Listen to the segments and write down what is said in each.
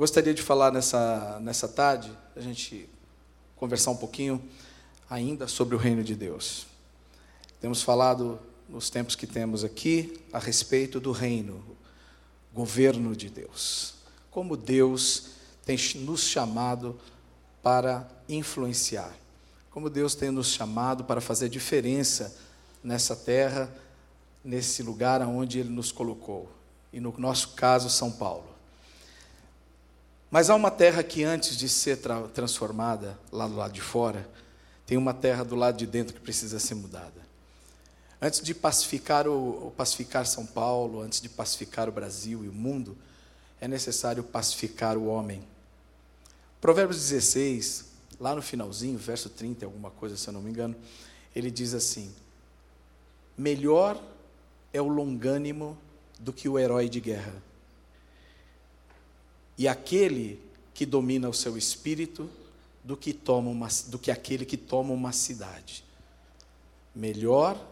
Gostaria de falar nessa, nessa tarde, a gente conversar um pouquinho ainda sobre o reino de Deus. Temos falado nos tempos que temos aqui a respeito do reino, governo de Deus. Como Deus tem nos chamado para influenciar. Como Deus tem nos chamado para fazer diferença nessa terra, nesse lugar onde Ele nos colocou. E no nosso caso, São Paulo. Mas há uma terra que antes de ser tra transformada lá do lado de fora, tem uma terra do lado de dentro que precisa ser mudada. Antes de pacificar, o, pacificar São Paulo, antes de pacificar o Brasil e o mundo, é necessário pacificar o homem. Provérbios 16, lá no finalzinho, verso 30, alguma coisa, se eu não me engano, ele diz assim: Melhor é o longânimo do que o herói de guerra e aquele que domina o seu espírito do que, toma uma, do que aquele que toma uma cidade. Melhor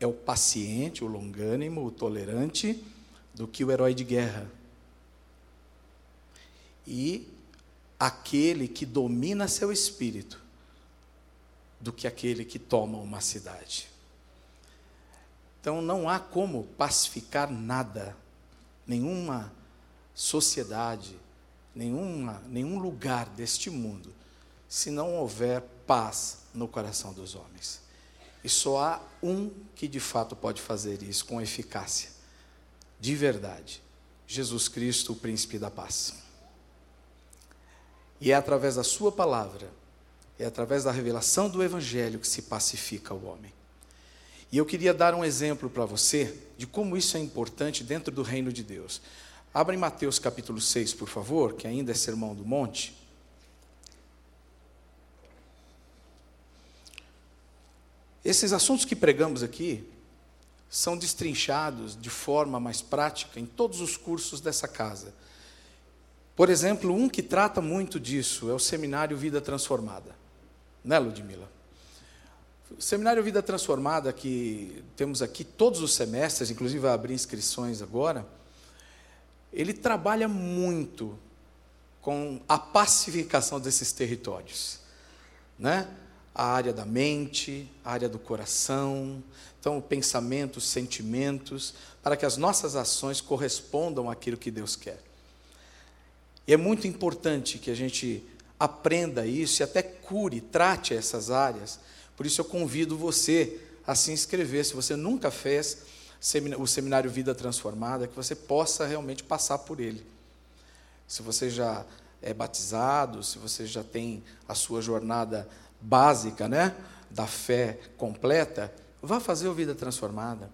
é o paciente, o longânimo, o tolerante, do que o herói de guerra. E aquele que domina seu espírito do que aquele que toma uma cidade. Então não há como pacificar nada, nenhuma sociedade, nenhuma, nenhum lugar deste mundo, se não houver paz no coração dos homens. E só há um que de fato pode fazer isso com eficácia, de verdade: Jesus Cristo, o príncipe da paz. E é através da Sua palavra, é através da revelação do Evangelho que se pacifica o homem. E eu queria dar um exemplo para você de como isso é importante dentro do reino de Deus. Abra em Mateus capítulo 6, por favor, que ainda é Sermão do Monte. Esses assuntos que pregamos aqui são destrinchados de forma mais prática em todos os cursos dessa casa. Por exemplo, um que trata muito disso é o Seminário Vida Transformada. Né, Ludmila? O Seminário Vida Transformada, que temos aqui todos os semestres, inclusive vai abrir inscrições agora, ele trabalha muito com a pacificação desses territórios, né? A área da mente, a área do coração, então pensamentos, sentimentos, para que as nossas ações correspondam àquilo que Deus quer. E é muito importante que a gente aprenda isso e até cure, trate essas áreas. Por isso eu convido você a se inscrever, se você nunca fez o seminário Vida Transformada, que você possa realmente passar por ele. Se você já é batizado, se você já tem a sua jornada básica, né, da fé completa, vá fazer o Vida Transformada.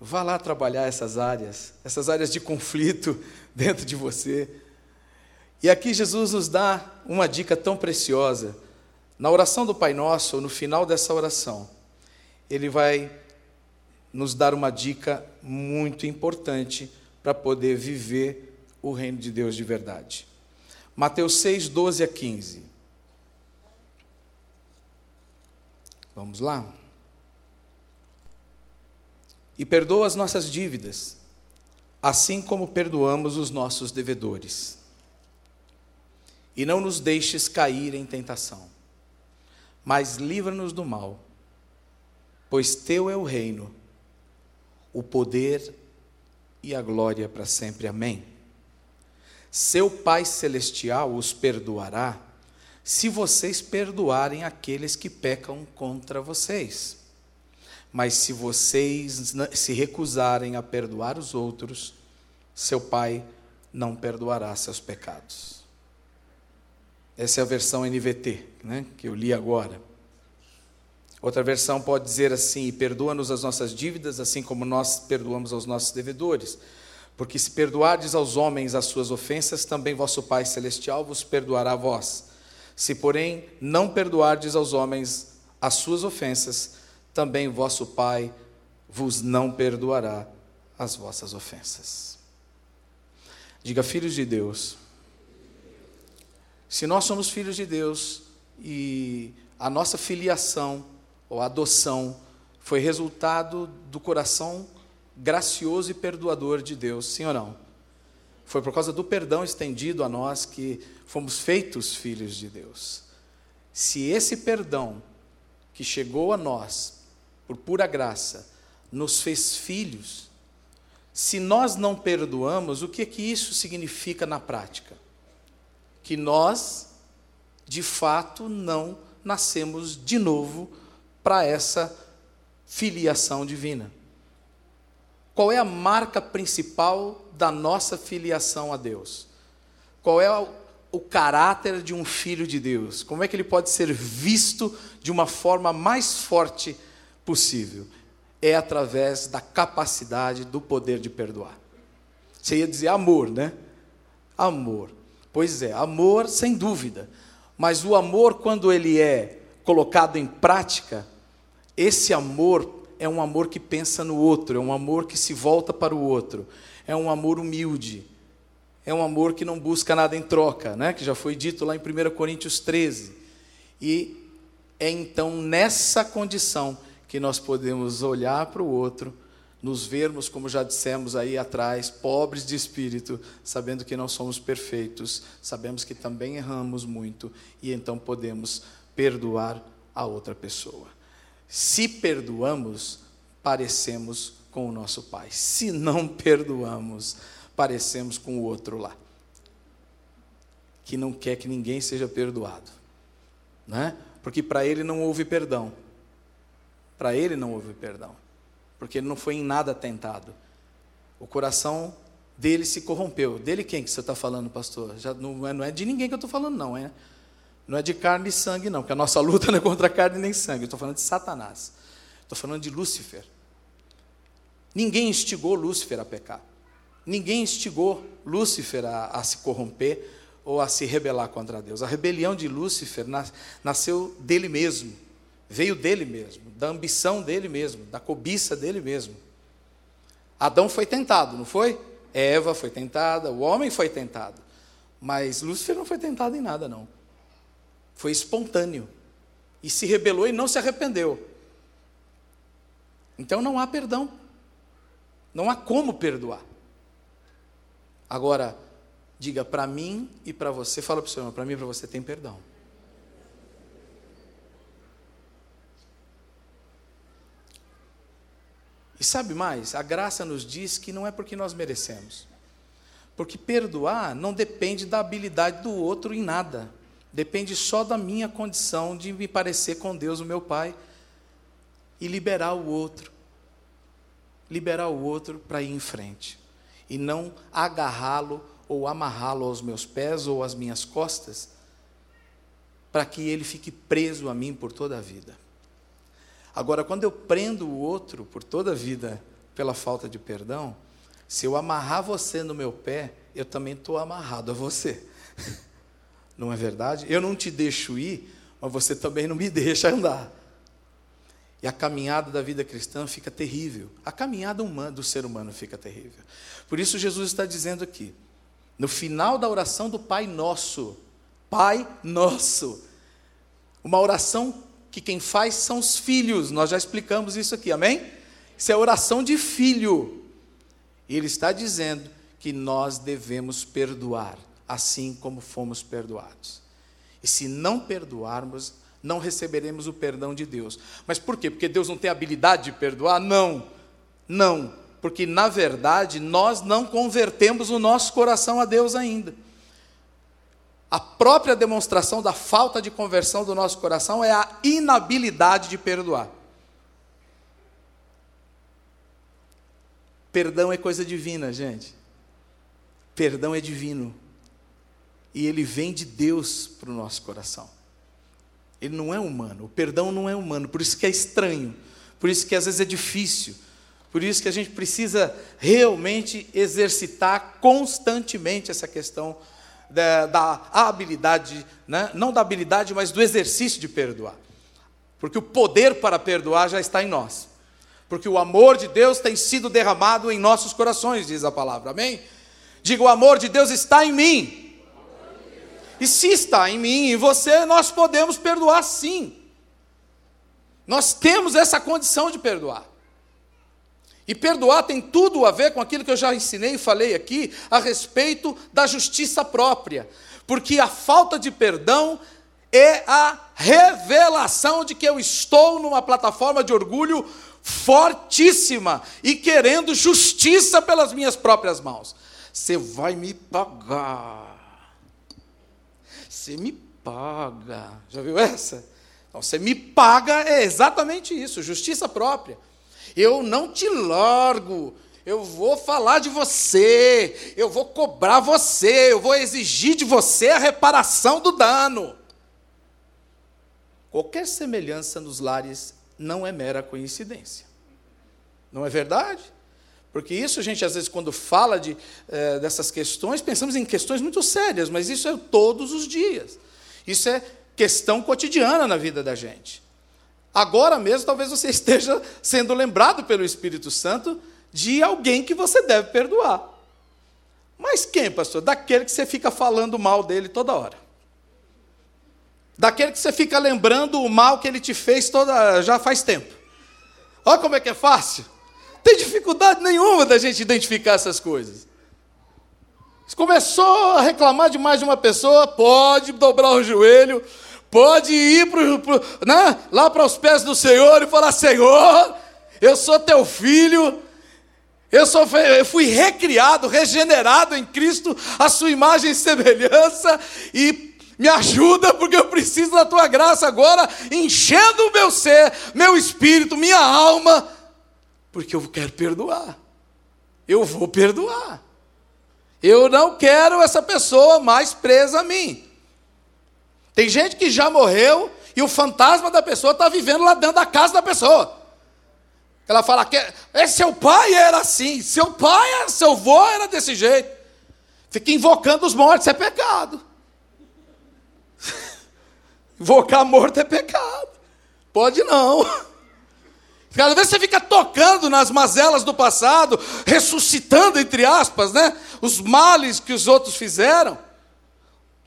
Vá lá trabalhar essas áreas, essas áreas de conflito dentro de você. E aqui Jesus nos dá uma dica tão preciosa. Na oração do Pai Nosso, no final dessa oração, ele vai nos dar uma dica muito importante para poder viver o reino de Deus de verdade. Mateus 6, 12 a 15. Vamos lá? E perdoa as nossas dívidas, assim como perdoamos os nossos devedores. E não nos deixes cair em tentação, mas livra-nos do mal, pois teu é o reino o poder e a glória para sempre. Amém. Seu Pai Celestial os perdoará se vocês perdoarem aqueles que pecam contra vocês. Mas se vocês se recusarem a perdoar os outros, seu Pai não perdoará seus pecados. Essa é a versão NVT, né, que eu li agora. Outra versão pode dizer assim: perdoa-nos as nossas dívidas, assim como nós perdoamos aos nossos devedores. Porque se perdoardes aos homens as suas ofensas, também vosso Pai Celestial vos perdoará a vós. Se, porém, não perdoardes aos homens as suas ofensas, também vosso Pai vos não perdoará as vossas ofensas. Diga, filhos de Deus. Se nós somos filhos de Deus e a nossa filiação ou adoção, foi resultado do coração gracioso e perdoador de Deus, sim ou não? Foi por causa do perdão estendido a nós que fomos feitos filhos de Deus. Se esse perdão que chegou a nós por pura graça nos fez filhos, se nós não perdoamos, o que que isso significa na prática? Que nós, de fato, não nascemos de novo para essa filiação divina. Qual é a marca principal da nossa filiação a Deus? Qual é o, caráter de um filho de Deus? Como é que ele pode ser visto de uma forma mais forte possível? É através da capacidade, do poder de perdoar. Você ia dizer amor, né? Amor. Pois é, amor sem dúvida. Mas o amor, quando ele é colocado em prática, esse amor é um amor que pensa no outro, é um amor que se volta para o outro, é um amor humilde, é um amor que não busca nada em troca, né? que já foi dito lá em 1 Coríntios 13. E é então nessa condição que nós podemos olhar para o outro, nos vermos, como já dissemos aí atrás, pobres de espírito, sabendo que não somos perfeitos, sabemos que também erramos muito, e então podemos perdoar a outra pessoa. Se perdoamos, parecemos com o nosso Pai. Se não perdoamos, parecemos com o outro lá, que não quer que ninguém seja perdoado, né? Porque para ele não houve perdão. Para ele não houve perdão, porque ele não foi em nada tentado. O coração dele se corrompeu. Dele quem que você está falando, pastor? Já não é, não é de ninguém que eu estou falando, não, é? Não é de carne e sangue, não, porque a nossa luta não é contra carne nem sangue. Estou falando de Satanás. Estou falando de Lúcifer. Ninguém instigou Lúcifer a pecar. Ninguém instigou Lúcifer a, a se corromper ou a se rebelar contra Deus. A rebelião de Lúcifer nasceu dele mesmo, veio dele mesmo, da ambição dele mesmo, da cobiça dele mesmo. Adão foi tentado, não foi? Eva foi tentada, o homem foi tentado. Mas Lúcifer não foi tentado em nada, não. Foi espontâneo. E se rebelou e não se arrependeu. Então não há perdão. Não há como perdoar. Agora, diga para mim e para você, fala para o Senhor, para mim e para você tem perdão. E sabe mais? A graça nos diz que não é porque nós merecemos. Porque perdoar não depende da habilidade do outro em nada. Depende só da minha condição de me parecer com Deus, o meu Pai, e liberar o outro. Liberar o outro para ir em frente. E não agarrá-lo ou amarrá-lo aos meus pés ou às minhas costas, para que ele fique preso a mim por toda a vida. Agora, quando eu prendo o outro por toda a vida pela falta de perdão, se eu amarrar você no meu pé, eu também estou amarrado a você. Não é verdade? Eu não te deixo ir, mas você também não me deixa andar. E a caminhada da vida cristã fica terrível. A caminhada humana do ser humano fica terrível. Por isso Jesus está dizendo aqui, no final da oração do Pai Nosso, Pai Nosso, uma oração que quem faz são os filhos. Nós já explicamos isso aqui, amém? Isso é oração de filho. E ele está dizendo que nós devemos perdoar assim como fomos perdoados. E se não perdoarmos, não receberemos o perdão de Deus. Mas por quê? Porque Deus não tem habilidade de perdoar? Não. Não. Porque, na verdade, nós não convertemos o nosso coração a Deus ainda. A própria demonstração da falta de conversão do nosso coração é a inabilidade de perdoar. Perdão é coisa divina, gente. Perdão é divino e ele vem de Deus para o nosso coração. Ele não é humano, o perdão não é humano, por isso que é estranho, por isso que às vezes é difícil, por isso que a gente precisa realmente exercitar constantemente essa questão da, da habilidade, né? não da habilidade, mas do exercício de perdoar. Porque o poder para perdoar já está em nós. Porque o amor de Deus tem sido derramado em nossos corações, diz a palavra. Amém? Diga: o amor de Deus está em mim. E se está em mim e você, nós podemos perdoar sim. Nós temos essa condição de perdoar. E perdoar tem tudo a ver com aquilo que eu já ensinei e falei aqui a respeito da justiça própria. Porque a falta de perdão é a revelação de que eu estou numa plataforma de orgulho fortíssima e querendo justiça pelas minhas próprias mãos. Você vai me pagar. Você me paga. Já viu essa? Então, você me paga é exatamente isso, justiça própria. Eu não te largo. Eu vou falar de você, eu vou cobrar você, eu vou exigir de você a reparação do dano. Qualquer semelhança nos lares não é mera coincidência. Não é verdade? Porque isso a gente, às vezes, quando fala de, eh, dessas questões, pensamos em questões muito sérias, mas isso é todos os dias. Isso é questão cotidiana na vida da gente. Agora mesmo, talvez você esteja sendo lembrado pelo Espírito Santo de alguém que você deve perdoar. Mas quem, pastor? Daquele que você fica falando mal dele toda hora. Daquele que você fica lembrando o mal que ele te fez toda, já faz tempo. Olha como é que é fácil. Tem dificuldade nenhuma da gente identificar essas coisas. Se começou a reclamar de mais de uma pessoa, pode dobrar o joelho, pode ir pro, pro, né, lá para os pés do Senhor e falar: Senhor, eu sou teu filho, eu, sou, eu fui recriado, regenerado em Cristo, a sua imagem e semelhança, e me ajuda, porque eu preciso da tua graça agora, enchendo o meu ser, meu espírito, minha alma, porque eu quero perdoar. Eu vou perdoar. Eu não quero essa pessoa mais presa a mim. Tem gente que já morreu e o fantasma da pessoa está vivendo lá dentro da casa da pessoa. Ela fala que é, seu pai era assim, seu pai, seu avô era desse jeito. Fica invocando os mortos, é pecado. Invocar morto é pecado. Pode não. Cada vez você fica tocando nas mazelas do passado, ressuscitando, entre aspas, né? Os males que os outros fizeram.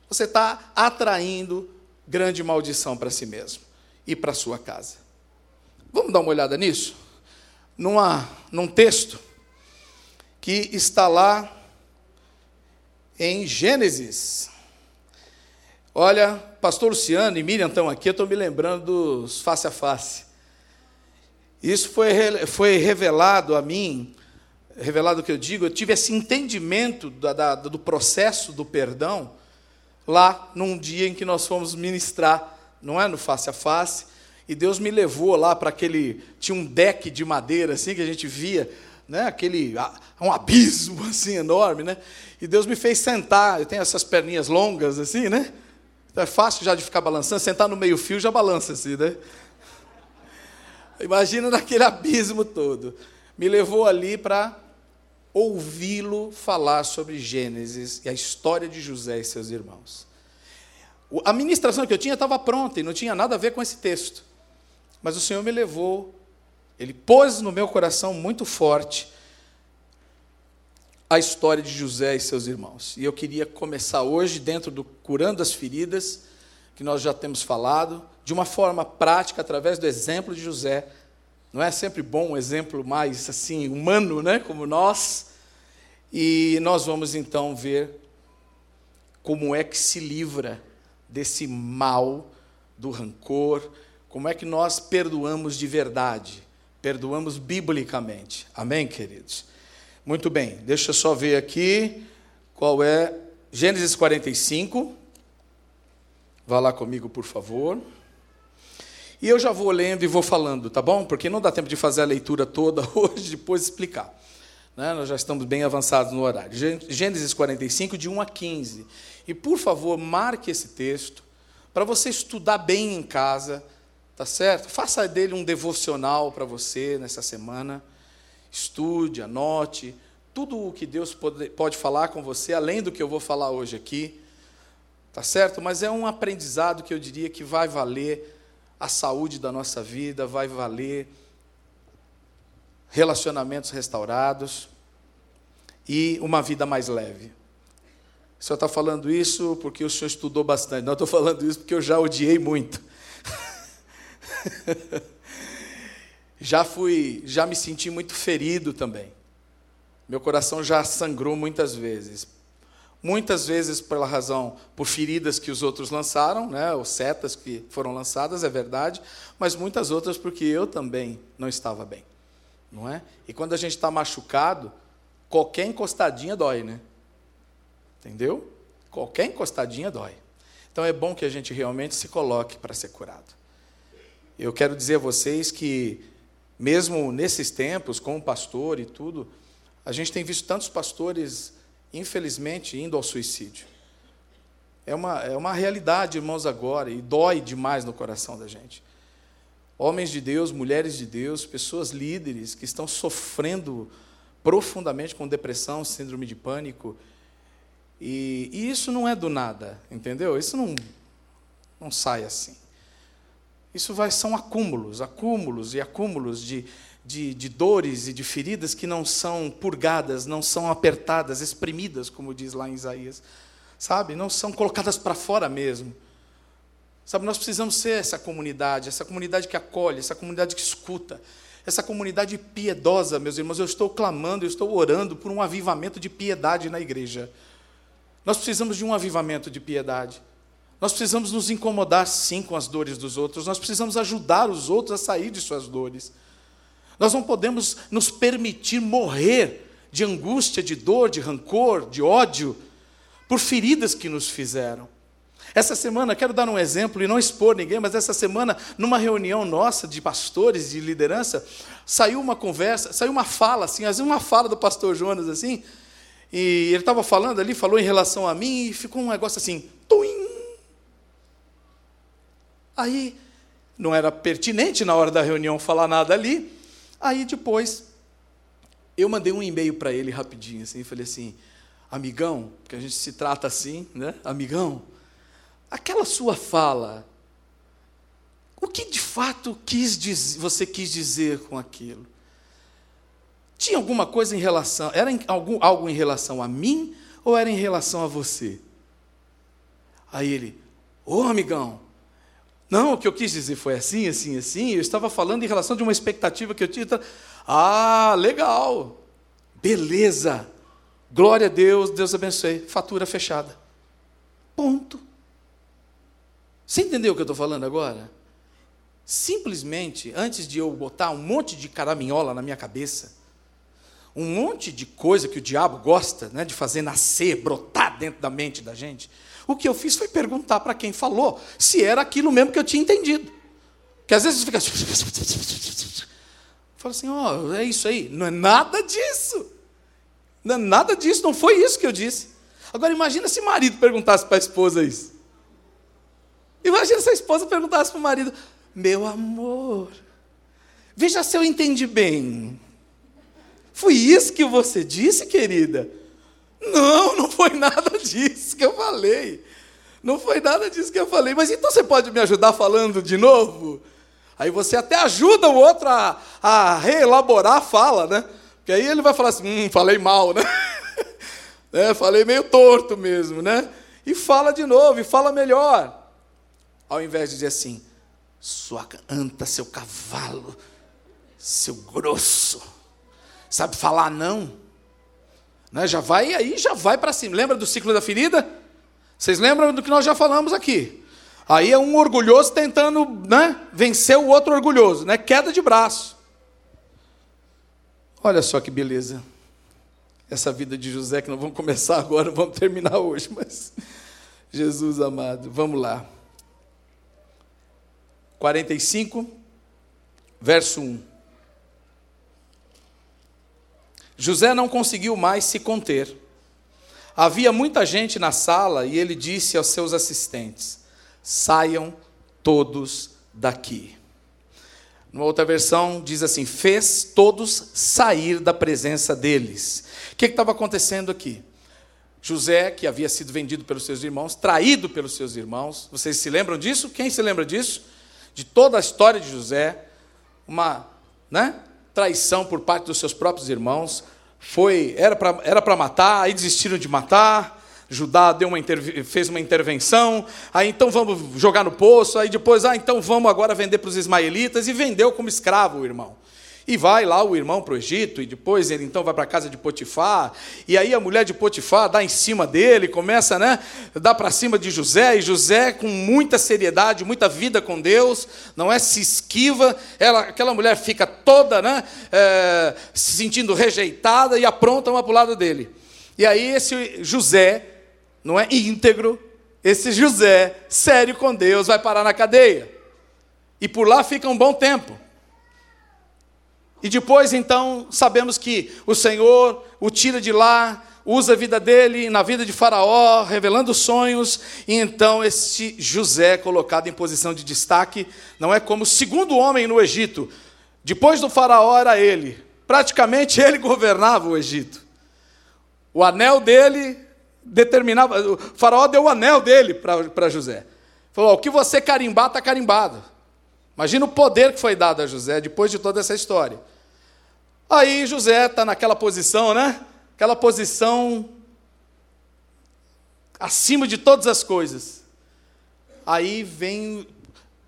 Você está atraindo grande maldição para si mesmo e para sua casa. Vamos dar uma olhada nisso? Numa, num texto que está lá em Gênesis. Olha, pastor Luciano e Miriam estão aqui, eu estou me lembrando dos face a face. Isso foi, foi revelado a mim, revelado o que eu digo, eu tive esse entendimento da, da, do processo do perdão lá num dia em que nós fomos ministrar, não é? No face a face. E Deus me levou lá para aquele. Tinha um deck de madeira assim que a gente via, né? Aquele. Um abismo assim enorme, né? E Deus me fez sentar. Eu tenho essas perninhas longas assim, né? Então é fácil já de ficar balançando. Sentar no meio-fio já balança assim, né? Imagina naquele abismo todo. Me levou ali para ouvi-lo falar sobre Gênesis e a história de José e seus irmãos. A ministração que eu tinha estava pronta e não tinha nada a ver com esse texto. Mas o Senhor me levou, Ele pôs no meu coração muito forte a história de José e seus irmãos. E eu queria começar hoje, dentro do Curando as Feridas, que nós já temos falado, de uma forma prática, através do exemplo de José. Não é sempre bom um exemplo mais assim humano, né, como nós? E nós vamos então ver como é que se livra desse mal, do rancor, como é que nós perdoamos de verdade, perdoamos biblicamente. Amém, queridos? Muito bem, deixa eu só ver aqui qual é Gênesis 45. Vá lá comigo, por favor. E eu já vou lendo e vou falando, tá bom? Porque não dá tempo de fazer a leitura toda hoje, depois explicar. Né? Nós já estamos bem avançados no horário. Gênesis 45, de 1 a 15. E, por favor, marque esse texto para você estudar bem em casa, tá certo? Faça dele um devocional para você nessa semana. Estude, anote tudo o que Deus pode, pode falar com você, além do que eu vou falar hoje aqui. Tá certo? Mas é um aprendizado que eu diria que vai valer a saúde da nossa vida, vai valer relacionamentos restaurados e uma vida mais leve. O senhor está falando isso porque o senhor estudou bastante. Não, estou falando isso porque eu já odiei muito. Já fui, já me senti muito ferido também. Meu coração já sangrou muitas vezes. Muitas vezes pela razão, por feridas que os outros lançaram, né, ou setas que foram lançadas, é verdade, mas muitas outras porque eu também não estava bem. Não é? E quando a gente está machucado, qualquer encostadinha dói, né? Entendeu? Qualquer encostadinha dói. Então é bom que a gente realmente se coloque para ser curado. Eu quero dizer a vocês que, mesmo nesses tempos, como pastor e tudo, a gente tem visto tantos pastores, infelizmente, indo ao suicídio. É uma, é uma realidade, irmãos, agora, e dói demais no coração da gente. Homens de Deus, mulheres de Deus, pessoas líderes que estão sofrendo profundamente com depressão, síndrome de pânico, e, e isso não é do nada, entendeu? Isso não, não sai assim. Isso vai, são acúmulos, acúmulos e acúmulos de, de, de, dores e de feridas que não são purgadas, não são apertadas, exprimidas, como diz lá em Isaías. Sabe? Não são colocadas para fora mesmo. Sabe, nós precisamos ser essa comunidade, essa comunidade que acolhe, essa comunidade que escuta, essa comunidade piedosa, meus irmãos. Eu estou clamando, eu estou orando por um avivamento de piedade na igreja. Nós precisamos de um avivamento de piedade. Nós precisamos nos incomodar, sim, com as dores dos outros. Nós precisamos ajudar os outros a sair de suas dores. Nós não podemos nos permitir morrer de angústia, de dor, de rancor, de ódio, por feridas que nos fizeram. Essa semana, quero dar um exemplo e não expor ninguém, mas essa semana, numa reunião nossa de pastores, de liderança, saiu uma conversa, saiu uma fala, assim, às vezes uma fala do pastor Jonas, assim, e ele estava falando ali, falou em relação a mim, e ficou um negócio assim, tuim. Aí, não era pertinente na hora da reunião falar nada ali. Aí depois, eu mandei um e-mail para ele rapidinho, assim, falei assim, amigão, que a gente se trata assim, né? Amigão, aquela sua fala, o que de fato quis dizer, você quis dizer com aquilo? Tinha alguma coisa em relação, era em, algum, algo em relação a mim ou era em relação a você? Aí ele, ô oh, amigão, não, o que eu quis dizer foi assim, assim, assim, eu estava falando em relação de uma expectativa que eu tinha. Ah, legal, beleza, glória a Deus, Deus abençoe, fatura fechada. Ponto. Você entendeu o que eu estou falando agora? Simplesmente, antes de eu botar um monte de caraminhola na minha cabeça, um monte de coisa que o diabo gosta né, de fazer nascer, brotar dentro da mente da gente. O que eu fiz foi perguntar para quem falou se era aquilo mesmo que eu tinha entendido. Que às vezes fica. Fala assim, ó, oh, é isso aí. Não é nada disso. Não é nada disso, não foi isso que eu disse. Agora imagina se o marido perguntasse para a esposa isso. Imagina se a esposa perguntasse para o marido: Meu amor, veja se eu entendi bem. Foi isso que você disse, querida? Não, não foi nada disso que eu falei. Não foi nada disso que eu falei. Mas então você pode me ajudar falando de novo? Aí você até ajuda o outro a, a reelaborar a fala, né? Porque aí ele vai falar assim: hum, falei mal, né? é, falei meio torto mesmo, né? E fala de novo, e fala melhor. Ao invés de dizer assim: sua anta, seu cavalo, seu grosso sabe falar não, né? já vai aí, já vai para cima. Lembra do ciclo da ferida? Vocês lembram do que nós já falamos aqui? Aí é um orgulhoso tentando né, vencer o outro orgulhoso, né? queda de braço. Olha só que beleza. Essa vida de José que nós vamos começar agora, vamos terminar hoje, mas Jesus amado, vamos lá. 45, verso 1. José não conseguiu mais se conter. Havia muita gente na sala e ele disse aos seus assistentes: saiam todos daqui. Numa outra versão diz assim: fez todos sair da presença deles. O que estava acontecendo aqui? José, que havia sido vendido pelos seus irmãos, traído pelos seus irmãos. Vocês se lembram disso? Quem se lembra disso? De toda a história de José, uma né, traição por parte dos seus próprios irmãos. Foi era para era matar, aí desistiram de matar, Judá deu uma fez uma intervenção, aí então vamos jogar no poço, aí depois, ah, então vamos agora vender para os ismaelitas, e vendeu como escravo o irmão. E vai lá o irmão para o Egito, e depois ele então vai para a casa de Potifar, e aí a mulher de Potifar dá em cima dele, começa, né, dá para cima de José, e José com muita seriedade, muita vida com Deus, não é, se esquiva, ela, aquela mulher fica toda, né, é, se sentindo rejeitada e apronta uma para o lado dele. E aí esse José, não é íntegro, esse José, sério com Deus, vai parar na cadeia. E por lá fica um bom tempo. E depois, então, sabemos que o Senhor o tira de lá, usa a vida dele na vida de Faraó, revelando sonhos, e então este José, colocado em posição de destaque, não é como o segundo homem no Egito. Depois do Faraó era ele. Praticamente ele governava o Egito. O anel dele determinava. O Faraó deu o anel dele para José. Falou: o que você carimbar, está carimbado. Imagina o poder que foi dado a José depois de toda essa história. Aí José está naquela posição, né? Aquela posição acima de todas as coisas. Aí vem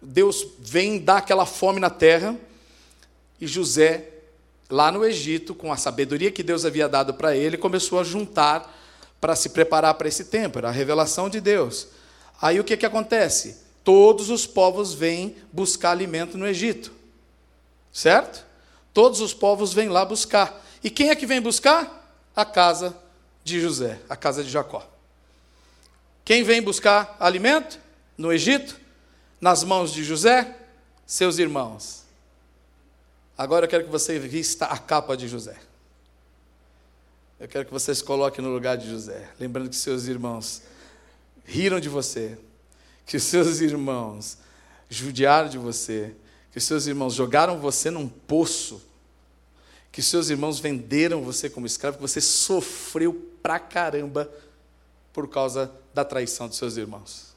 Deus vem dar aquela fome na terra e José lá no Egito, com a sabedoria que Deus havia dado para ele, começou a juntar para se preparar para esse tempo, era a revelação de Deus. Aí o que, que acontece? Todos os povos vêm buscar alimento no Egito, certo? Todos os povos vêm lá buscar. E quem é que vem buscar? A casa de José, a casa de Jacó. Quem vem buscar alimento no Egito? Nas mãos de José? Seus irmãos. Agora eu quero que você vista a capa de José. Eu quero que você se coloque no lugar de José, lembrando que seus irmãos riram de você, que seus irmãos judiaram de você, que seus irmãos jogaram você num poço, que seus irmãos venderam você como escravo, que você sofreu pra caramba por causa da traição dos seus irmãos.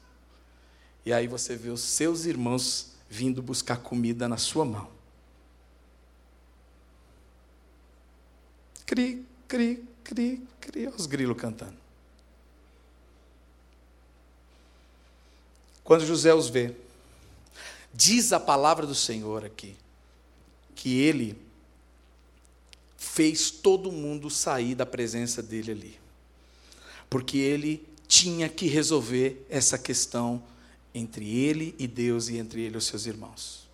E aí você vê os seus irmãos vindo buscar comida na sua mão. Cri, cri, cri, cri, os grilos cantando. Quando José os vê, Diz a palavra do Senhor aqui que ele fez todo mundo sair da presença dele ali. Porque ele tinha que resolver essa questão entre ele e Deus e entre ele e os seus irmãos.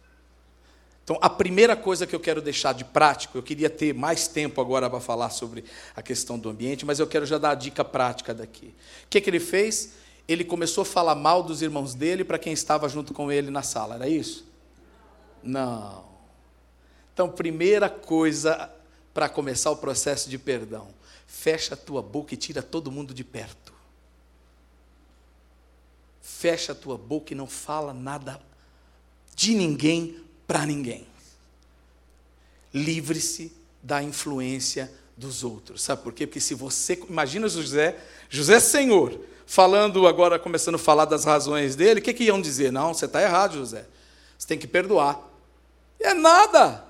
Então, a primeira coisa que eu quero deixar de prático, eu queria ter mais tempo agora para falar sobre a questão do ambiente, mas eu quero já dar a dica prática daqui. O que, que ele fez? Ele começou a falar mal dos irmãos dele para quem estava junto com ele na sala, era isso? Não. Então, primeira coisa para começar o processo de perdão: fecha a tua boca e tira todo mundo de perto. Fecha a tua boca e não fala nada de ninguém para ninguém. Livre-se da influência dos outros. Sabe por quê? Porque se você. Imagina José, José Senhor, falando agora, começando a falar das razões dele, o que, que iam dizer? Não, você está errado, José. Você tem que perdoar. É nada.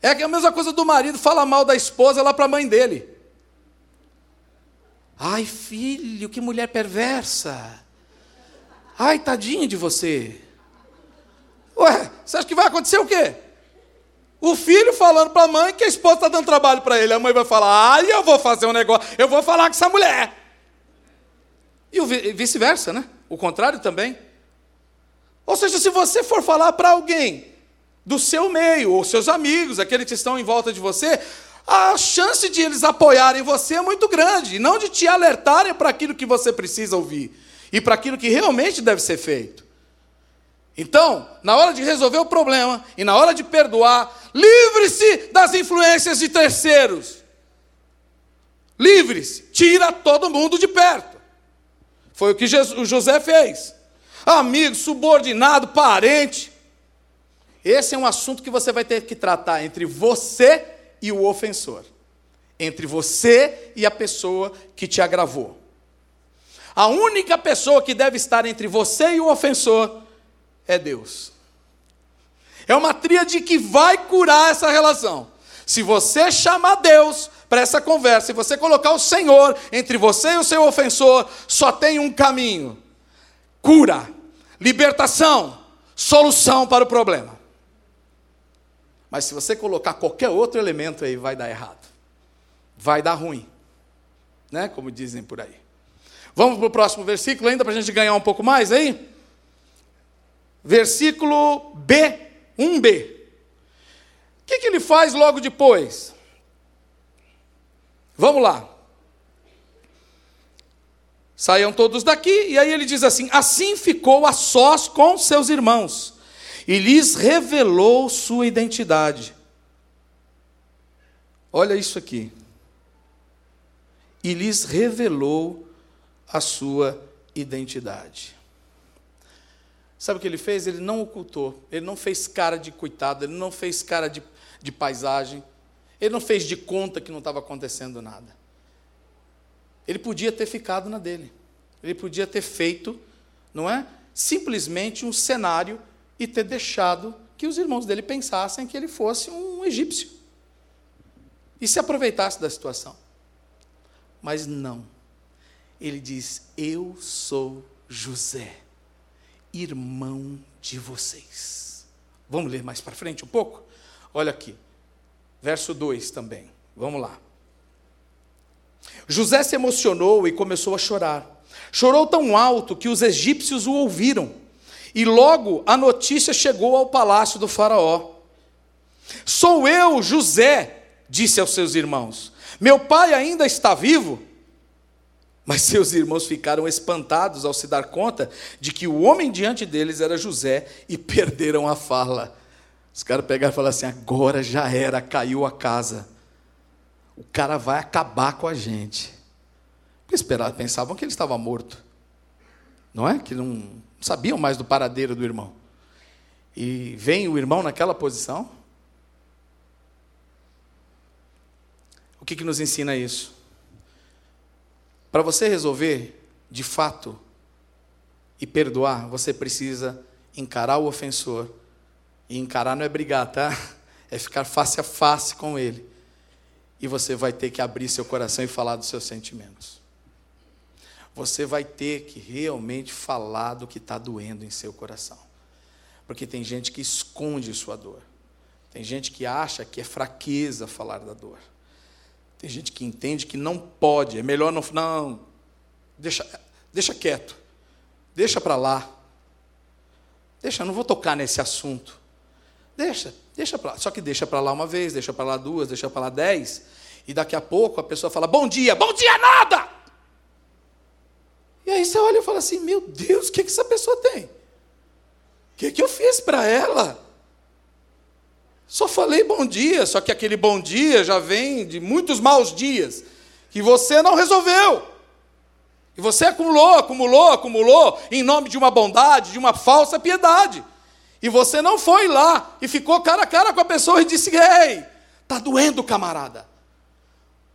É a mesma coisa do marido, fala mal da esposa lá para a mãe dele. Ai, filho, que mulher perversa. Ai, tadinho de você. Ué, você acha que vai acontecer o quê? O filho falando para a mãe que a esposa está dando trabalho para ele. A mãe vai falar: ai, eu vou fazer um negócio, eu vou falar com essa mulher. E vice-versa, né? O contrário também. Ou seja, se você for falar para alguém do seu meio, ou seus amigos, aqueles que estão em volta de você, a chance de eles apoiarem você é muito grande, e não de te alertarem para aquilo que você precisa ouvir e para aquilo que realmente deve ser feito. Então, na hora de resolver o problema e na hora de perdoar, livre-se das influências de terceiros. Livre-se, tira todo mundo de perto. Foi o que o José fez. Amigo, subordinado, parente. Esse é um assunto que você vai ter que tratar entre você e o ofensor. Entre você e a pessoa que te agravou. A única pessoa que deve estar entre você e o ofensor é Deus. É uma tríade que vai curar essa relação. Se você chamar Deus para essa conversa e você colocar o Senhor entre você e o seu ofensor, só tem um caminho: cura, libertação, solução para o problema. Mas se você colocar qualquer outro elemento aí, vai dar errado. Vai dar ruim. Né? Como dizem por aí. Vamos para o próximo versículo ainda para a gente ganhar um pouco mais aí? Versículo B, 1b. O que, que ele faz logo depois? Vamos lá. Saiam todos daqui, e aí ele diz assim: Assim ficou a sós com seus irmãos, e lhes revelou sua identidade. Olha isso aqui. E lhes revelou a sua identidade. Sabe o que ele fez? Ele não ocultou, ele não fez cara de coitado, ele não fez cara de, de paisagem, ele não fez de conta que não estava acontecendo nada. Ele podia ter ficado na dele, ele podia ter feito, não é? Simplesmente um cenário e ter deixado que os irmãos dele pensassem que ele fosse um egípcio e se aproveitasse da situação. Mas não. Ele diz: Eu sou José, irmão de vocês. Vamos ler mais para frente um pouco? Olha aqui, verso 2 também. Vamos lá. José se emocionou e começou a chorar. Chorou tão alto que os egípcios o ouviram. E logo a notícia chegou ao palácio do Faraó. Sou eu, José, disse aos seus irmãos. Meu pai ainda está vivo? Mas seus irmãos ficaram espantados ao se dar conta de que o homem diante deles era José e perderam a fala. Os caras pegaram e falaram assim: agora já era, caiu a casa. O cara vai acabar com a gente. Esperavam, pensavam que ele estava morto. Não é? Que não sabiam mais do paradeiro do irmão. E vem o irmão naquela posição. O que, que nos ensina isso? Para você resolver, de fato, e perdoar, você precisa encarar o ofensor. E encarar não é brigar, tá? É ficar face a face com ele. E você vai ter que abrir seu coração e falar dos seus sentimentos você vai ter que realmente falar do que está doendo em seu coração. Porque tem gente que esconde sua dor. Tem gente que acha que é fraqueza falar da dor. Tem gente que entende que não pode, é melhor não. Não, deixa, deixa quieto. Deixa para lá. Deixa, não vou tocar nesse assunto. Deixa, deixa para lá. Só que deixa para lá uma vez, deixa para lá duas, deixa para lá dez. E daqui a pouco a pessoa fala: Bom dia, bom dia nada! E aí você olha e fala assim: meu Deus, o que, que essa pessoa tem? O que, que eu fiz para ela? Só falei bom dia, só que aquele bom dia já vem de muitos maus dias que você não resolveu. E você acumulou, acumulou, acumulou, em nome de uma bondade, de uma falsa piedade. E você não foi lá e ficou cara a cara com a pessoa e disse: Ei, está doendo, camarada.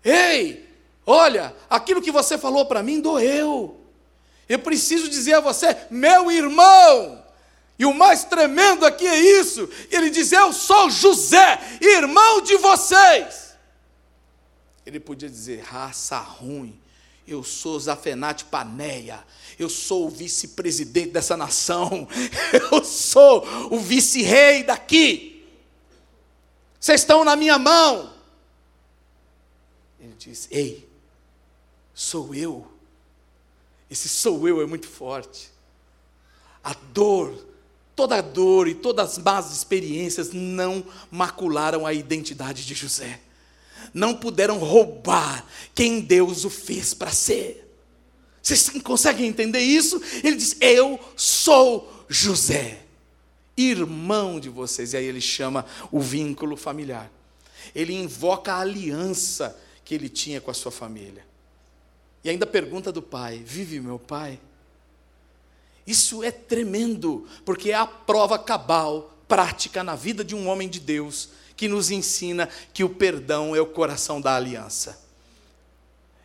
Ei, olha, aquilo que você falou para mim doeu. Eu preciso dizer a você, meu irmão, e o mais tremendo aqui é isso: ele diz, Eu sou José, irmão de vocês. Ele podia dizer, raça ruim, eu sou Zafenate Paneia, eu sou o vice-presidente dessa nação, eu sou o vice-rei daqui, vocês estão na minha mão. Ele diz: Ei, sou eu esse sou eu é muito forte. A dor, toda a dor e todas as más experiências não macularam a identidade de José. Não puderam roubar quem Deus o fez para ser. Vocês conseguem entender isso? Ele diz: Eu sou José, irmão de vocês. E aí ele chama o vínculo familiar. Ele invoca a aliança que ele tinha com a sua família. E ainda pergunta do pai: Vive meu pai? Isso é tremendo, porque é a prova cabal, prática na vida de um homem de Deus, que nos ensina que o perdão é o coração da aliança.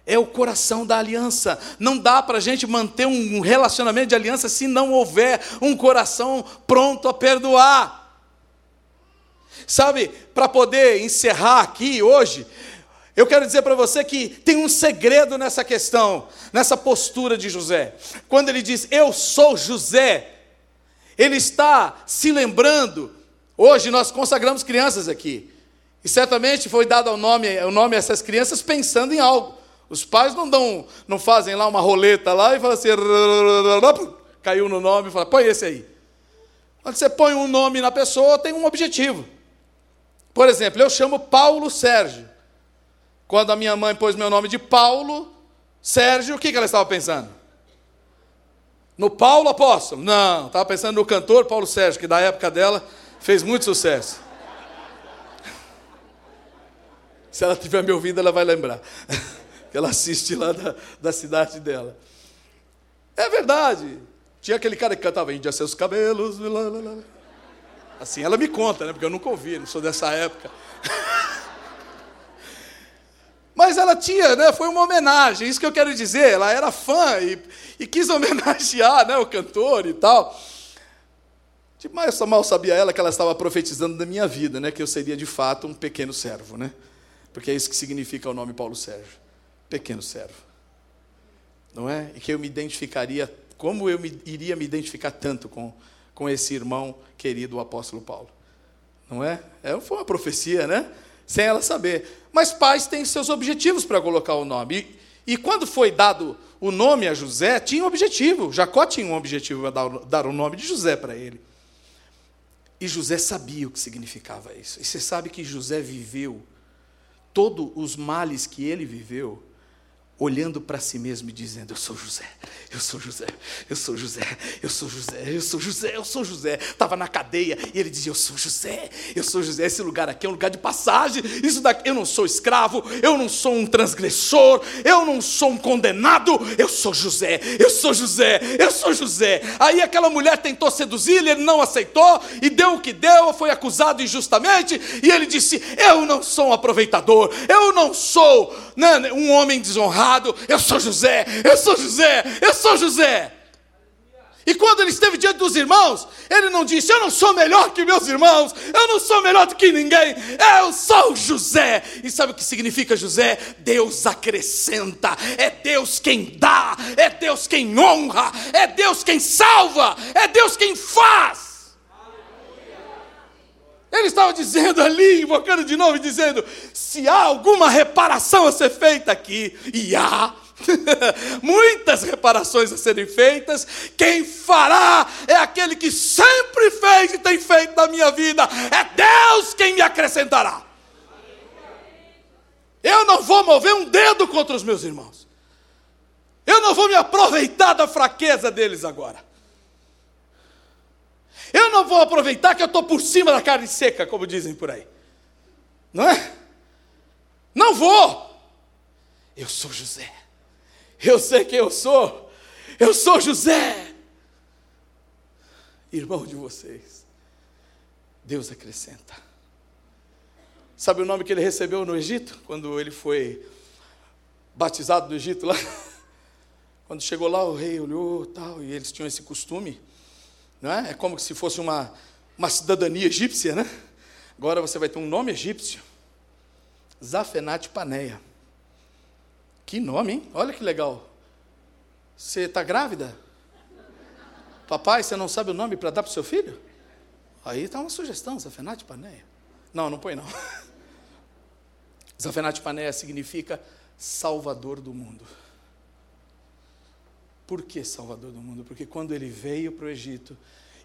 É o coração da aliança. Não dá para a gente manter um relacionamento de aliança se não houver um coração pronto a perdoar. Sabe, para poder encerrar aqui hoje, eu quero dizer para você que tem um segredo nessa questão, nessa postura de José. Quando ele diz, Eu sou José, ele está se lembrando. Hoje nós consagramos crianças aqui. E certamente foi dado o nome, o nome a essas crianças pensando em algo. Os pais não dão, não fazem lá uma roleta lá e falam assim, caiu no nome e fala, põe esse aí. Quando você põe um nome na pessoa, tem um objetivo. Por exemplo, eu chamo Paulo Sérgio. Quando a minha mãe pôs meu nome de Paulo Sérgio, o que ela estava pensando? No Paulo Apóstolo? Não, estava pensando no cantor Paulo Sérgio, que da época dela fez muito sucesso. Se ela tiver me ouvindo, ela vai lembrar. ela assiste lá da, da cidade dela. É verdade. Tinha aquele cara que cantava Índia seus cabelos. Lá, lá, lá. Assim, ela me conta, né? Porque eu nunca ouvi, não sou dessa época. Mas ela tinha, né? Foi uma homenagem, isso que eu quero dizer. Ela era fã e, e quis homenagear né, o cantor e tal. Mas mal sabia ela que ela estava profetizando da minha vida, né? Que eu seria de fato um pequeno servo, né? Porque é isso que significa o nome Paulo Sérgio. Pequeno servo. Não é? E que eu me identificaria, como eu me, iria me identificar tanto com, com esse irmão querido, o apóstolo Paulo. Não é? é? Foi uma profecia, né? Sem ela saber. Mas pais têm seus objetivos para colocar o nome. E, e, quando foi dado o nome a José, tinha um objetivo. Jacó tinha um objetivo para dar, dar o nome de José para ele. E José sabia o que significava isso. E você sabe que José viveu todos os males que ele viveu olhando para si mesmo e dizendo: Eu sou José, eu sou José, eu sou José, eu sou José, eu sou José, eu sou José. Estava na cadeia e ele dizia: Eu sou José, eu sou José. Esse lugar aqui é um lugar de passagem. Isso daqui, eu não sou escravo, eu não sou um transgressor, eu não sou um condenado. Eu sou José, eu sou José, eu sou José. Aí aquela mulher tentou seduzi-lo, ele não aceitou e deu o que deu, foi acusado injustamente e ele disse: Eu não sou um aproveitador, eu não sou né, um homem desonrado eu sou José, eu sou José, eu sou José. E quando ele esteve diante dos irmãos, ele não disse: Eu não sou melhor que meus irmãos, eu não sou melhor do que ninguém, eu sou José. E sabe o que significa José? Deus acrescenta, é Deus quem dá, é Deus quem honra, é Deus quem salva, é Deus quem faz. Ele estava dizendo ali, invocando de novo, dizendo: se há alguma reparação a ser feita aqui, e há, muitas reparações a serem feitas, quem fará é aquele que sempre fez e tem feito na minha vida, é Deus quem me acrescentará. Eu não vou mover um dedo contra os meus irmãos, eu não vou me aproveitar da fraqueza deles agora. Eu não vou aproveitar que eu estou por cima da carne seca, como dizem por aí. Não é? Não vou. Eu sou José. Eu sei quem eu sou. Eu sou José. Irmão de vocês. Deus acrescenta. Sabe o nome que ele recebeu no Egito? Quando ele foi batizado no Egito lá? Quando chegou lá, o rei olhou tal, e eles tinham esse costume não é? é como se fosse uma, uma cidadania egípcia, né? Agora você vai ter um nome egípcio. Zafenat Paneia. Que nome, hein? Olha que legal. Você está grávida? Papai, você não sabe o nome para dar para o seu filho? Aí está uma sugestão, Zafenat Paneia. Não, não põe não. Zafenat Paneia significa Salvador do mundo. Por que Salvador do mundo? Porque quando ele veio para o Egito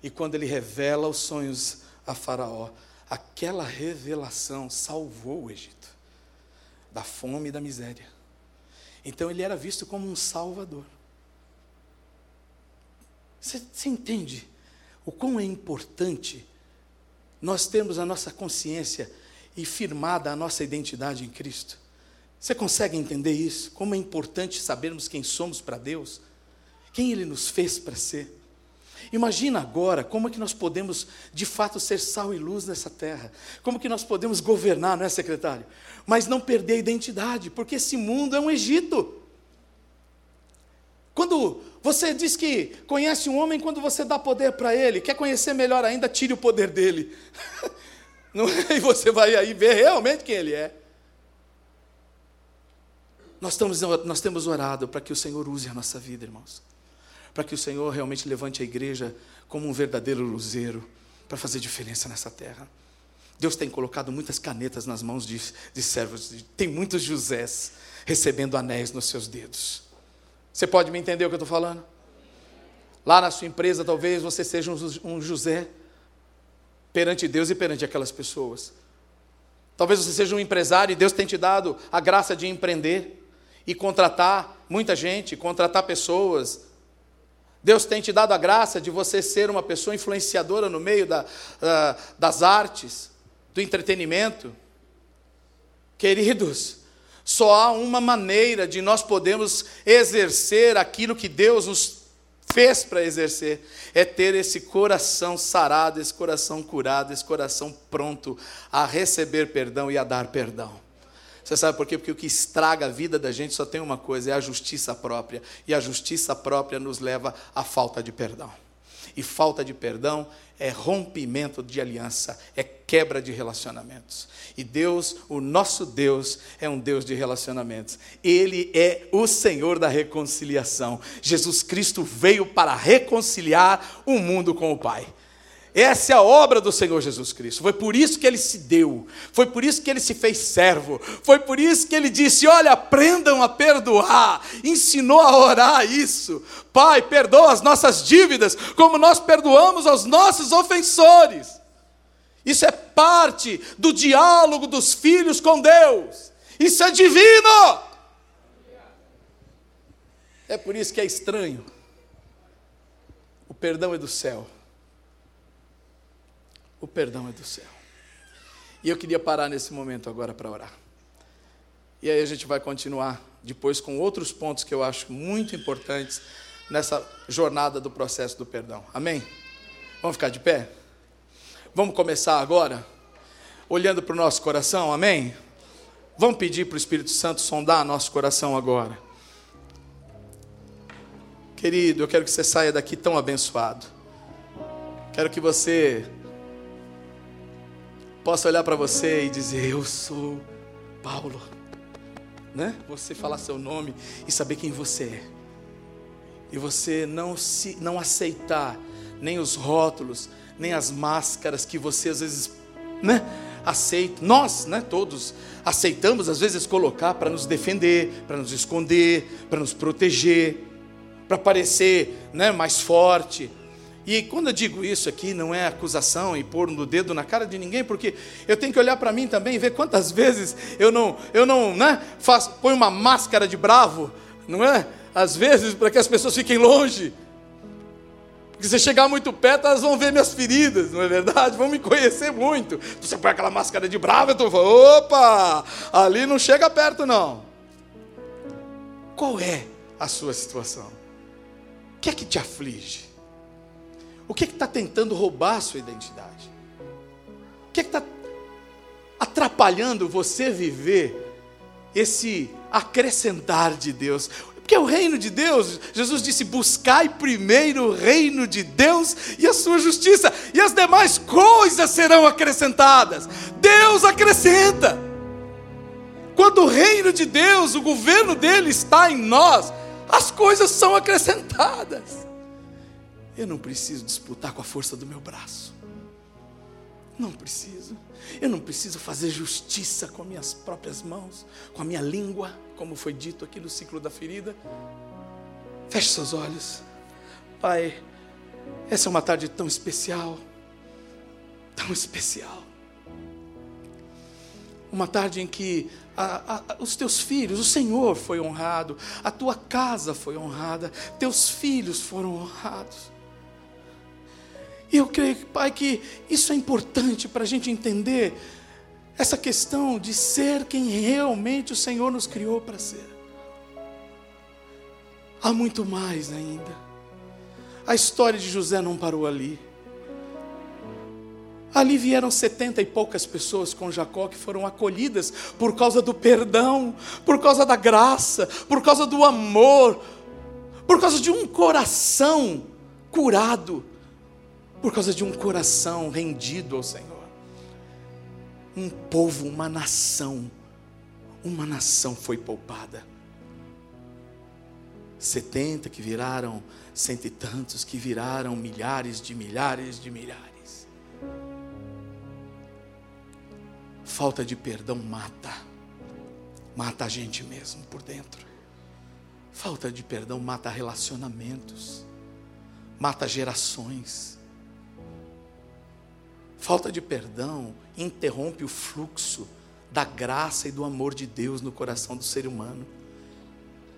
e quando ele revela os sonhos a Faraó, aquela revelação salvou o Egito da fome e da miséria. Então ele era visto como um salvador. Você, você entende o quão é importante nós termos a nossa consciência e firmada a nossa identidade em Cristo? Você consegue entender isso? Como é importante sabermos quem somos para Deus? Quem Ele nos fez para ser. Imagina agora como é que nós podemos, de fato, ser sal e luz nessa terra. Como que nós podemos governar, não é, secretário? Mas não perder a identidade, porque esse mundo é um Egito. Quando você diz que conhece um homem, quando você dá poder para ele, quer conhecer melhor ainda, tire o poder dele. É? E você vai aí ver realmente quem ele é. Nós, estamos, nós temos orado para que o Senhor use a nossa vida, irmãos. Para que o Senhor realmente levante a igreja como um verdadeiro luzeiro para fazer diferença nessa terra. Deus tem colocado muitas canetas nas mãos de, de servos, tem muitos Josés recebendo anéis nos seus dedos. Você pode me entender o que eu estou falando? Lá na sua empresa, talvez você seja um José perante Deus e perante aquelas pessoas. Talvez você seja um empresário e Deus tenha te dado a graça de empreender e contratar muita gente, contratar pessoas. Deus tem te dado a graça de você ser uma pessoa influenciadora no meio da, das artes, do entretenimento. Queridos, só há uma maneira de nós podermos exercer aquilo que Deus nos fez para exercer, é ter esse coração sarado, esse coração curado, esse coração pronto a receber perdão e a dar perdão. Você sabe por quê? Porque o que estraga a vida da gente só tem uma coisa: é a justiça própria. E a justiça própria nos leva à falta de perdão. E falta de perdão é rompimento de aliança, é quebra de relacionamentos. E Deus, o nosso Deus, é um Deus de relacionamentos. Ele é o Senhor da reconciliação. Jesus Cristo veio para reconciliar o mundo com o Pai. Essa é a obra do Senhor Jesus Cristo. Foi por isso que ele se deu. Foi por isso que ele se fez servo. Foi por isso que ele disse: Olha, aprendam a perdoar. Ensinou a orar isso. Pai, perdoa as nossas dívidas, como nós perdoamos aos nossos ofensores. Isso é parte do diálogo dos filhos com Deus. Isso é divino. É por isso que é estranho. O perdão é do céu o perdão é do céu. E eu queria parar nesse momento agora para orar. E aí a gente vai continuar depois com outros pontos que eu acho muito importantes nessa jornada do processo do perdão. Amém? Vamos ficar de pé? Vamos começar agora, olhando para o nosso coração, amém? Vamos pedir para o Espírito Santo sondar nosso coração agora. Querido, eu quero que você saia daqui tão abençoado. Quero que você possa olhar para você e dizer: Eu sou Paulo. Né? Você falar seu nome e saber quem você é. E você não, se, não aceitar nem os rótulos, nem as máscaras que você às vezes né, aceita. Nós, né, todos, aceitamos às vezes colocar para nos defender, para nos esconder, para nos proteger, para parecer né, mais forte e quando eu digo isso aqui, não é acusação e pôr no dedo na cara de ninguém, porque eu tenho que olhar para mim também e ver quantas vezes eu não, eu não, né, faço, ponho uma máscara de bravo, não é? Às vezes para que as pessoas fiquem longe. Porque se chegar muito perto, elas vão ver minhas feridas, não é verdade? Vão me conhecer muito. Você põe aquela máscara de bravo, eu estou falando, opa, ali não chega perto não. Qual é a sua situação? O que é que te aflige? O que é está tentando roubar a sua identidade? O que é está atrapalhando você viver esse acrescentar de Deus? Porque o reino de Deus, Jesus disse: buscai primeiro o reino de Deus e a sua justiça, e as demais coisas serão acrescentadas. Deus acrescenta. Quando o reino de Deus, o governo dele está em nós, as coisas são acrescentadas. Eu não preciso disputar com a força do meu braço. Não preciso. Eu não preciso fazer justiça com minhas próprias mãos, com a minha língua, como foi dito aqui no ciclo da ferida. Feche seus olhos. Pai, essa é uma tarde tão especial. Tão especial. Uma tarde em que a, a, os teus filhos, o Senhor foi honrado, a tua casa foi honrada, teus filhos foram honrados. E eu creio, Pai, que isso é importante para a gente entender essa questão de ser quem realmente o Senhor nos criou para ser. Há muito mais ainda. A história de José não parou ali. Ali vieram setenta e poucas pessoas com Jacó que foram acolhidas por causa do perdão, por causa da graça, por causa do amor, por causa de um coração curado por causa de um coração rendido ao Senhor. um povo, uma nação, uma nação foi poupada. Setenta que viraram cento e tantos, que viraram milhares de milhares de milhares. Falta de perdão mata, mata a gente mesmo por dentro. Falta de perdão mata relacionamentos, mata gerações. Falta de perdão interrompe o fluxo da graça e do amor de Deus no coração do ser humano.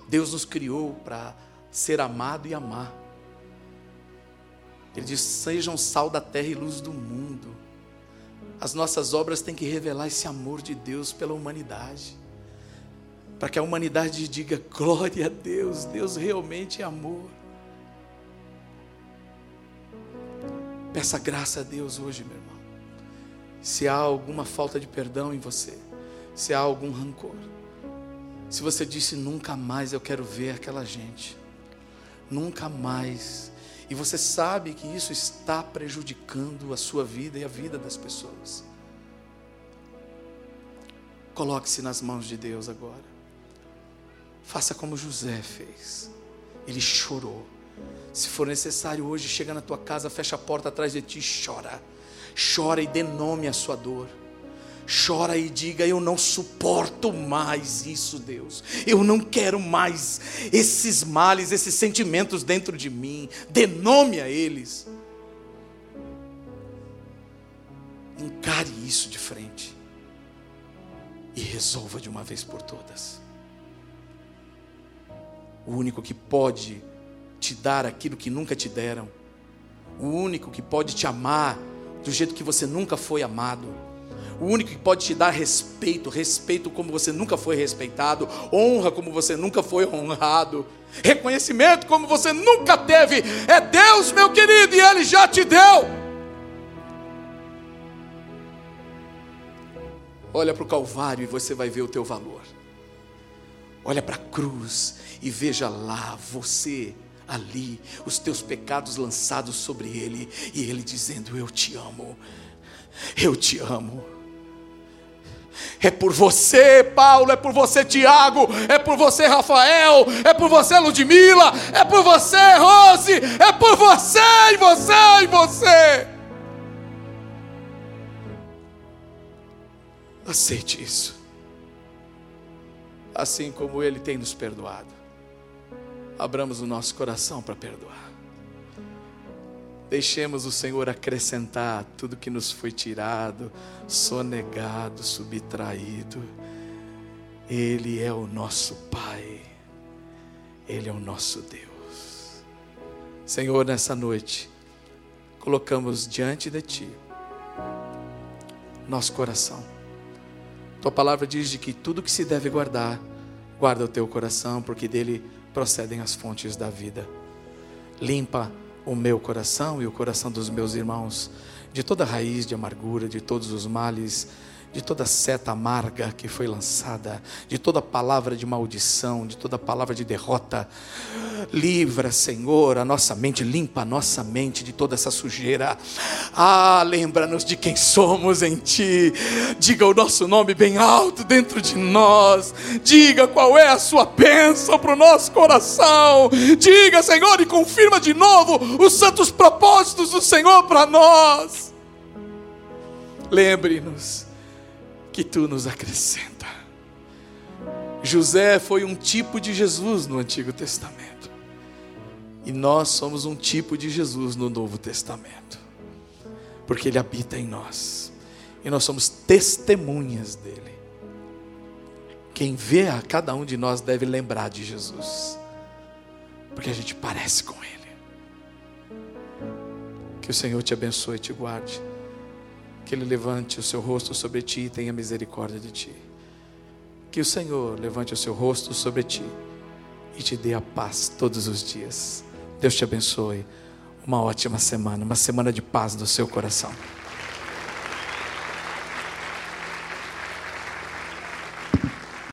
Deus nos criou para ser amado e amar. Ele diz: sejam sal da terra e luz do mundo. As nossas obras têm que revelar esse amor de Deus pela humanidade. Para que a humanidade diga: glória a Deus, Deus realmente é amor. Peça graça a Deus hoje, meu irmão. Se há alguma falta de perdão em você, se há algum rancor, se você disse nunca mais eu quero ver aquela gente, nunca mais, e você sabe que isso está prejudicando a sua vida e a vida das pessoas, coloque-se nas mãos de Deus agora. Faça como José fez. Ele chorou. Se for necessário hoje, chega na tua casa, fecha a porta atrás de ti e chora. Chora e dê nome à sua dor. Chora e diga: Eu não suporto mais isso, Deus. Eu não quero mais esses males, esses sentimentos dentro de mim. Dê nome a eles. Encare isso de frente e resolva de uma vez por todas. O único que pode te dar aquilo que nunca te deram, o único que pode te amar do jeito que você nunca foi amado o único que pode te dar respeito, respeito como você nunca foi respeitado, honra como você nunca foi honrado, reconhecimento como você nunca teve, é Deus, meu querido, e Ele já te deu. Olha para o Calvário e você vai ver o teu valor. Olha para a cruz e veja lá você ali, os teus pecados lançados sobre ele, e ele dizendo: Eu te amo, eu te amo. É por você, Paulo, é por você, Tiago, é por você, Rafael, é por você, Ludmila, é por você, Rose, é por você e você e você. Aceite isso. Assim como Ele tem nos perdoado. Abramos o nosso coração para perdoar. Deixemos o Senhor acrescentar tudo que nos foi tirado, sonegado, subtraído. Ele é o nosso Pai, Ele é o nosso Deus. Senhor, nessa noite, colocamos diante de Ti nosso coração. Tua palavra diz de que tudo que se deve guardar, guarda o teu coração, porque dele procedem as fontes da vida. Limpa o meu coração e o coração dos meus irmãos de toda raiz de amargura, de todos os males de toda seta amarga que foi lançada, de toda palavra de maldição, de toda palavra de derrota. Livra, Senhor, a nossa mente, limpa a nossa mente de toda essa sujeira. Ah, lembra-nos de quem somos em Ti. Diga o nosso nome bem alto dentro de nós. Diga qual é a Sua bênção para o nosso coração. Diga, Senhor, e confirma de novo os santos propósitos do Senhor para nós. Lembre-nos que tu nos acrescenta. José foi um tipo de Jesus no Antigo Testamento. E nós somos um tipo de Jesus no Novo Testamento. Porque ele habita em nós. E nós somos testemunhas dele. Quem vê a cada um de nós deve lembrar de Jesus. Porque a gente parece com ele. Que o Senhor te abençoe e te guarde que Ele levante o seu rosto sobre ti e tenha misericórdia de ti. Que o Senhor levante o seu rosto sobre ti e te dê a paz todos os dias. Deus te abençoe. Uma ótima semana, uma semana de paz do seu coração.